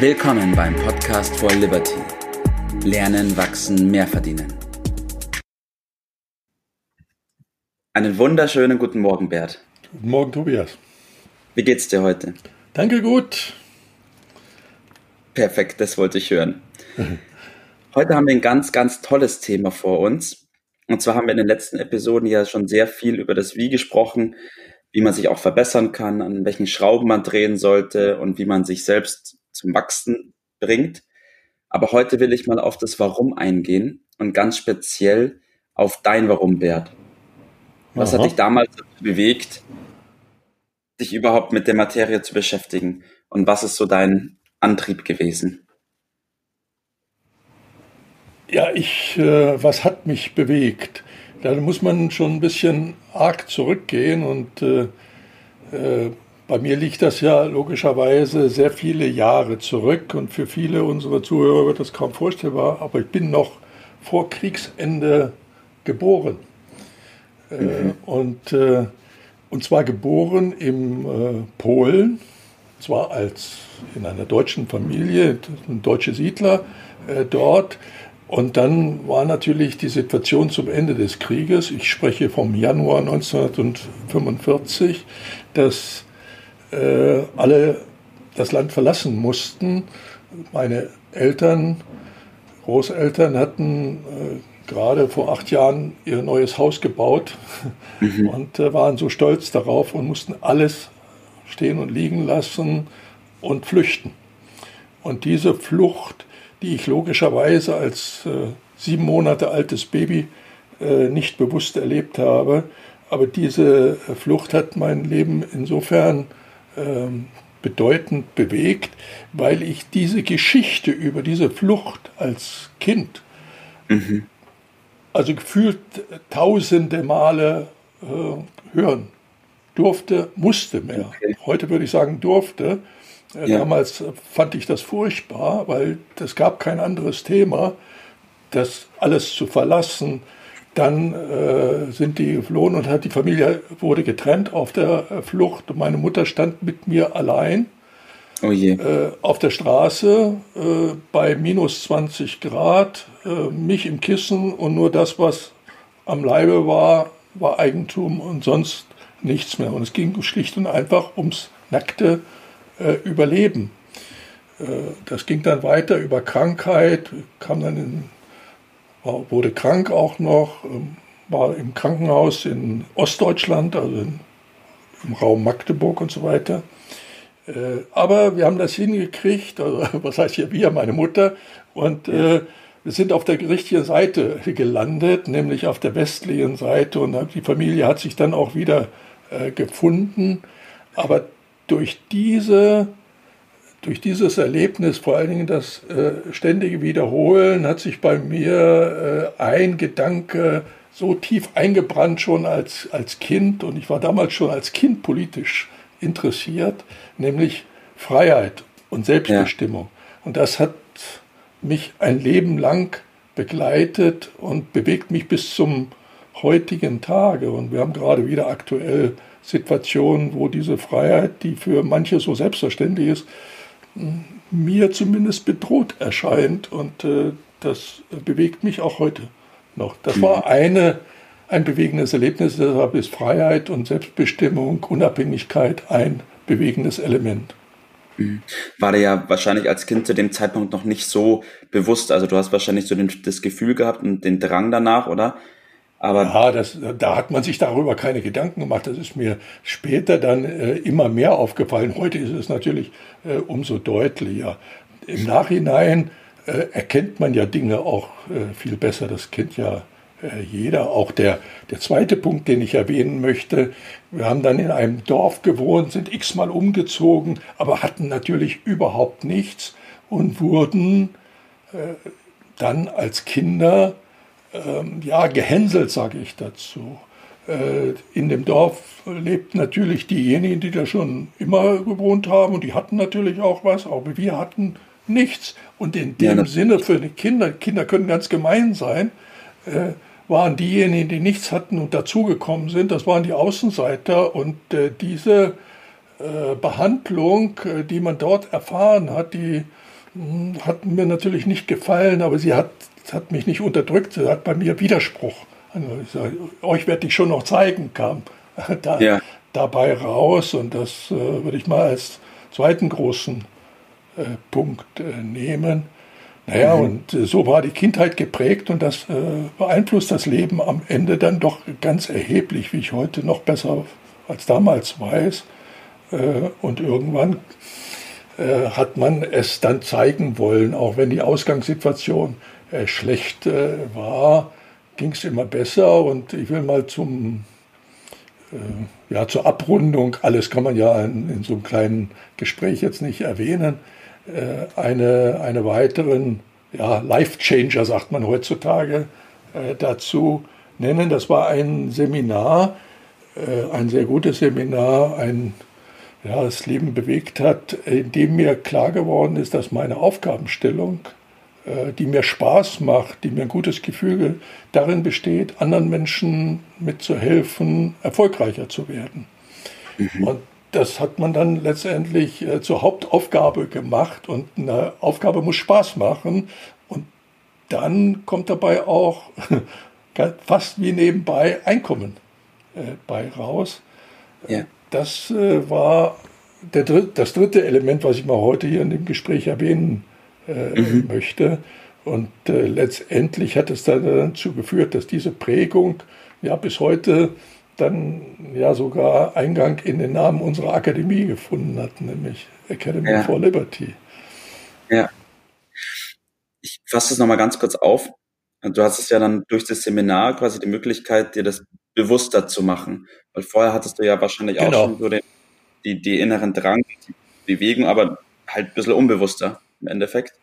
Willkommen beim Podcast for Liberty. Lernen, wachsen, mehr verdienen. Einen wunderschönen guten Morgen, Bert. Guten Morgen, Tobias. Wie geht's dir heute? Danke, gut. Perfekt, das wollte ich hören. Heute haben wir ein ganz, ganz tolles Thema vor uns. Und zwar haben wir in den letzten Episoden ja schon sehr viel über das Wie gesprochen, wie man sich auch verbessern kann, an welchen Schrauben man drehen sollte und wie man sich selbst zum Wachsen bringt. Aber heute will ich mal auf das Warum eingehen und ganz speziell auf dein Warum, Bert. Was Aha. hat dich damals bewegt, dich überhaupt mit der Materie zu beschäftigen? Und was ist so dein Antrieb gewesen? Ja, ich, äh, was hat mich bewegt? Da muss man schon ein bisschen arg zurückgehen und äh, äh, bei mir liegt das ja logischerweise sehr viele Jahre zurück und für viele unserer Zuhörer wird das kaum vorstellbar, aber ich bin noch vor Kriegsende geboren. Äh, mhm. und, äh, und zwar geboren im äh, Polen, zwar als in einer deutschen Familie, deutsche Siedler äh, dort. Und dann war natürlich die Situation zum Ende des Krieges, ich spreche vom Januar 1945, dass äh, alle das Land verlassen mussten. Meine Eltern, Großeltern hatten äh, gerade vor acht Jahren ihr neues Haus gebaut mhm. und äh, waren so stolz darauf und mussten alles stehen und liegen lassen und flüchten. Und diese Flucht, die ich logischerweise als äh, sieben Monate altes Baby äh, nicht bewusst erlebt habe, aber diese Flucht hat mein Leben insofern ähm, bedeutend bewegt, weil ich diese Geschichte über diese Flucht als Kind, mhm. also gefühlt tausende Male äh, hören durfte, musste mehr. Okay. Heute würde ich sagen durfte. Äh, ja. Damals fand ich das furchtbar, weil es gab kein anderes Thema, das alles zu verlassen, dann äh, sind die geflohen und hat die Familie wurde getrennt auf der äh, Flucht. Meine Mutter stand mit mir allein oh äh, auf der Straße äh, bei minus 20 Grad, äh, mich im Kissen und nur das, was am Leibe war, war Eigentum und sonst nichts mehr. Und es ging schlicht und einfach ums nackte äh, Überleben. das ging dann weiter über Krankheit, kam dann in wurde krank auch noch, ähm, war im Krankenhaus in Ostdeutschland, also in, im Raum Magdeburg und so weiter. Äh, aber wir haben das hingekriegt, also was heißt hier wir, meine Mutter, und äh, wir sind auf der richtigen Seite gelandet, nämlich auf der westlichen Seite und die Familie hat sich dann auch wieder äh, gefunden. Aber durch diese durch dieses Erlebnis, vor allen Dingen das äh, ständige Wiederholen, hat sich bei mir äh, ein Gedanke so tief eingebrannt schon als, als Kind und ich war damals schon als Kind politisch interessiert, nämlich Freiheit und Selbstbestimmung. Ja. Und das hat mich ein Leben lang begleitet und bewegt mich bis zum heutigen Tage. Und wir haben gerade wieder aktuell Situationen, wo diese Freiheit, die für manche so selbstverständlich ist, mir zumindest bedroht erscheint und äh, das bewegt mich auch heute noch. Das mhm. war eine, ein bewegendes Erlebnis, deshalb ist Freiheit und Selbstbestimmung, Unabhängigkeit ein bewegendes Element. Mhm. War dir ja wahrscheinlich als Kind zu dem Zeitpunkt noch nicht so bewusst. Also du hast wahrscheinlich so den, das Gefühl gehabt und den Drang danach, oder? Aber ja, das, da hat man sich darüber keine Gedanken gemacht. Das ist mir später dann äh, immer mehr aufgefallen. Heute ist es natürlich äh, umso deutlicher. Im Nachhinein äh, erkennt man ja Dinge auch äh, viel besser. Das kennt ja äh, jeder. Auch der, der zweite Punkt, den ich erwähnen möchte. Wir haben dann in einem Dorf gewohnt, sind x-mal umgezogen, aber hatten natürlich überhaupt nichts und wurden äh, dann als Kinder ähm, ja, gehänselt, sage ich dazu. Äh, in dem Dorf lebten natürlich diejenigen, die da schon immer gewohnt haben und die hatten natürlich auch was, aber wir hatten nichts. Und in dem ja, Sinne für die Kinder, Kinder können ganz gemein sein, äh, waren diejenigen, die nichts hatten und dazugekommen sind, das waren die Außenseiter und äh, diese äh, Behandlung, äh, die man dort erfahren hat, die mh, hm, hat mir natürlich nicht gefallen, aber sie hat, hat mich nicht unterdrückt, sie hat bei mir Widerspruch. Also sage, euch werde ich schon noch zeigen, kam da, ja. dabei raus und das äh, würde ich mal als zweiten großen äh, Punkt äh, nehmen. Naja, mhm. und äh, so war die Kindheit geprägt und das äh, beeinflusst das Leben am Ende dann doch ganz erheblich, wie ich heute noch besser als damals weiß. Äh, und irgendwann äh, hat man es dann zeigen wollen, auch wenn die Ausgangssituation äh, schlecht war, ging es immer besser. Und ich will mal zum, ja, zur Abrundung, alles kann man ja in, in so einem kleinen Gespräch jetzt nicht erwähnen, eine, eine weiteren ja, Life-Changer, sagt man heutzutage, dazu nennen. Das war ein Seminar, ein sehr gutes Seminar, ein ja, das Leben bewegt hat, in dem mir klar geworden ist, dass meine Aufgabenstellung, äh, die mir Spaß macht, die mir ein gutes Gefühl darin besteht, anderen Menschen mitzuhelfen, erfolgreicher zu werden. Mhm. Und das hat man dann letztendlich äh, zur Hauptaufgabe gemacht und eine Aufgabe muss Spaß machen und dann kommt dabei auch fast wie nebenbei Einkommen äh, bei raus. Ja das äh, war der dritt, das dritte Element, was ich mal heute hier in dem Gespräch erwähnen äh, mhm. möchte. Und äh, letztendlich hat es dann dazu geführt, dass diese Prägung ja bis heute dann ja sogar Eingang in den Namen unserer Akademie gefunden hat, nämlich Academy ja. for Liberty. Ja. Ich fasse das nochmal ganz kurz auf. Du hast es ja dann durch das Seminar quasi die Möglichkeit, dir das bewusster zu machen. Weil vorher hattest du ja wahrscheinlich genau. auch schon so den, die, die inneren Drang, die Bewegung, aber halt ein bisschen unbewusster im Endeffekt.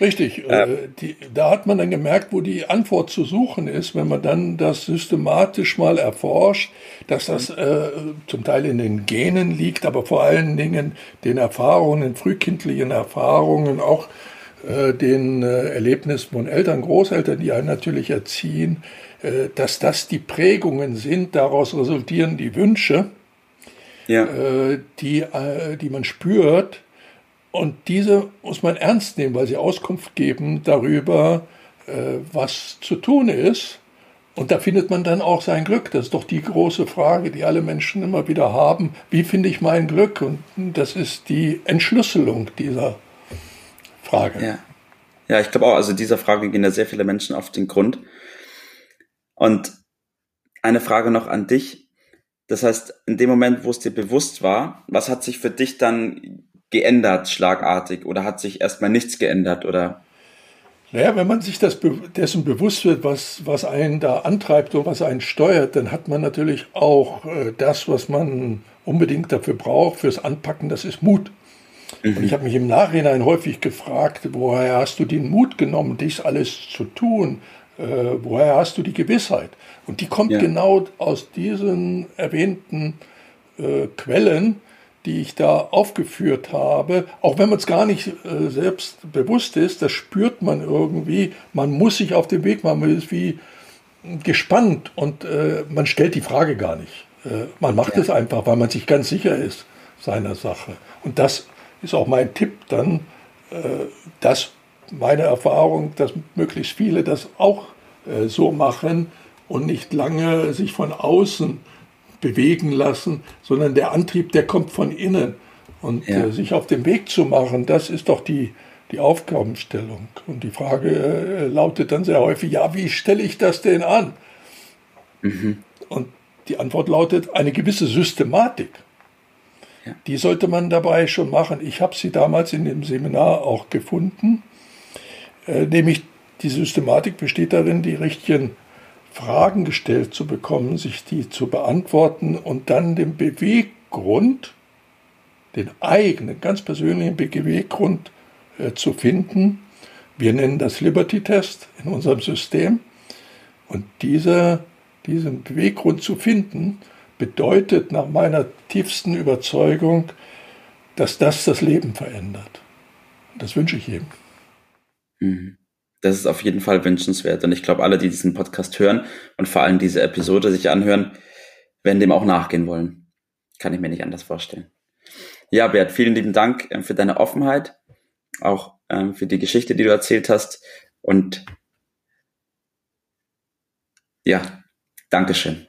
Richtig, äh, die, da hat man dann gemerkt, wo die Antwort zu suchen ist, wenn man dann das systematisch mal erforscht, dass das äh, zum Teil in den Genen liegt, aber vor allen Dingen den Erfahrungen, den frühkindlichen Erfahrungen, auch äh, den äh, Erlebnissen von Eltern, Großeltern, die einen natürlich erziehen, äh, dass das die Prägungen sind, daraus resultieren die Wünsche, ja. Äh, die, äh, die man spürt. Und diese muss man ernst nehmen, weil sie Auskunft geben darüber, was zu tun ist. Und da findet man dann auch sein Glück. Das ist doch die große Frage, die alle Menschen immer wieder haben. Wie finde ich mein Glück? Und das ist die Entschlüsselung dieser Frage. Ja, ja ich glaube auch, also dieser Frage gehen da sehr viele Menschen auf den Grund. Und eine Frage noch an dich. Das heißt, in dem Moment, wo es dir bewusst war, was hat sich für dich dann geändert, schlagartig? Oder hat sich erstmal nichts geändert? Oder? Naja, wenn man sich das dessen bewusst wird, was, was einen da antreibt und was einen steuert, dann hat man natürlich auch äh, das, was man unbedingt dafür braucht, fürs Anpacken, das ist Mut. Mhm. Und ich habe mich im Nachhinein häufig gefragt, woher hast du den Mut genommen, dies alles zu tun? äh, woher hast du die Gewissheit? Und die kommt ja. genau aus diesen erwähnten äh, Quellen, die ich da aufgeführt habe, auch wenn man es gar nicht äh, selbst bewusst ist, das spürt man irgendwie, man muss sich auf den Weg machen, man ist wie gespannt und äh, man stellt die Frage gar nicht. Äh, man macht ja. es einfach, weil man sich ganz sicher ist seiner Sache. Und das ist auch mein Tipp dann, äh, das meine Erfahrung, dass möglichst viele das auch äh, so machen und nicht lange sich von außen bewegen lassen, sondern der Antrieb, der kommt von innen. Und ja. äh, sich auf den Weg zu machen, das ist doch die, die Aufgabenstellung. Und die Frage äh, lautet dann sehr häufig, ja, wie stelle ich das denn an? Mhm. Und die Antwort lautet, eine gewisse Systematik. Die sollte man dabei schon machen. Ich habe sie damals in dem Seminar auch gefunden. Äh, nämlich die Systematik besteht darin, die richtigen Fragen gestellt zu bekommen, sich die zu beantworten und dann den Beweggrund, den eigenen, ganz persönlichen Beweggrund äh, zu finden. Wir nennen das Liberty-Test in unserem System. Und dieser, diesen Beweggrund zu finden, bedeutet nach meiner tiefsten Überzeugung, dass das das Leben verändert. Das wünsche ich jedem. Mhm. Das ist auf jeden Fall wünschenswert. Und ich glaube, alle, die diesen Podcast hören und vor allem diese Episode sich anhören, werden dem auch nachgehen wollen. Kann ich mir nicht anders vorstellen. Ja, Bert, vielen lieben Dank ähm, für deine Offenheit, auch ähm, für die Geschichte, die du erzählt hast. Und ja, Dankeschön.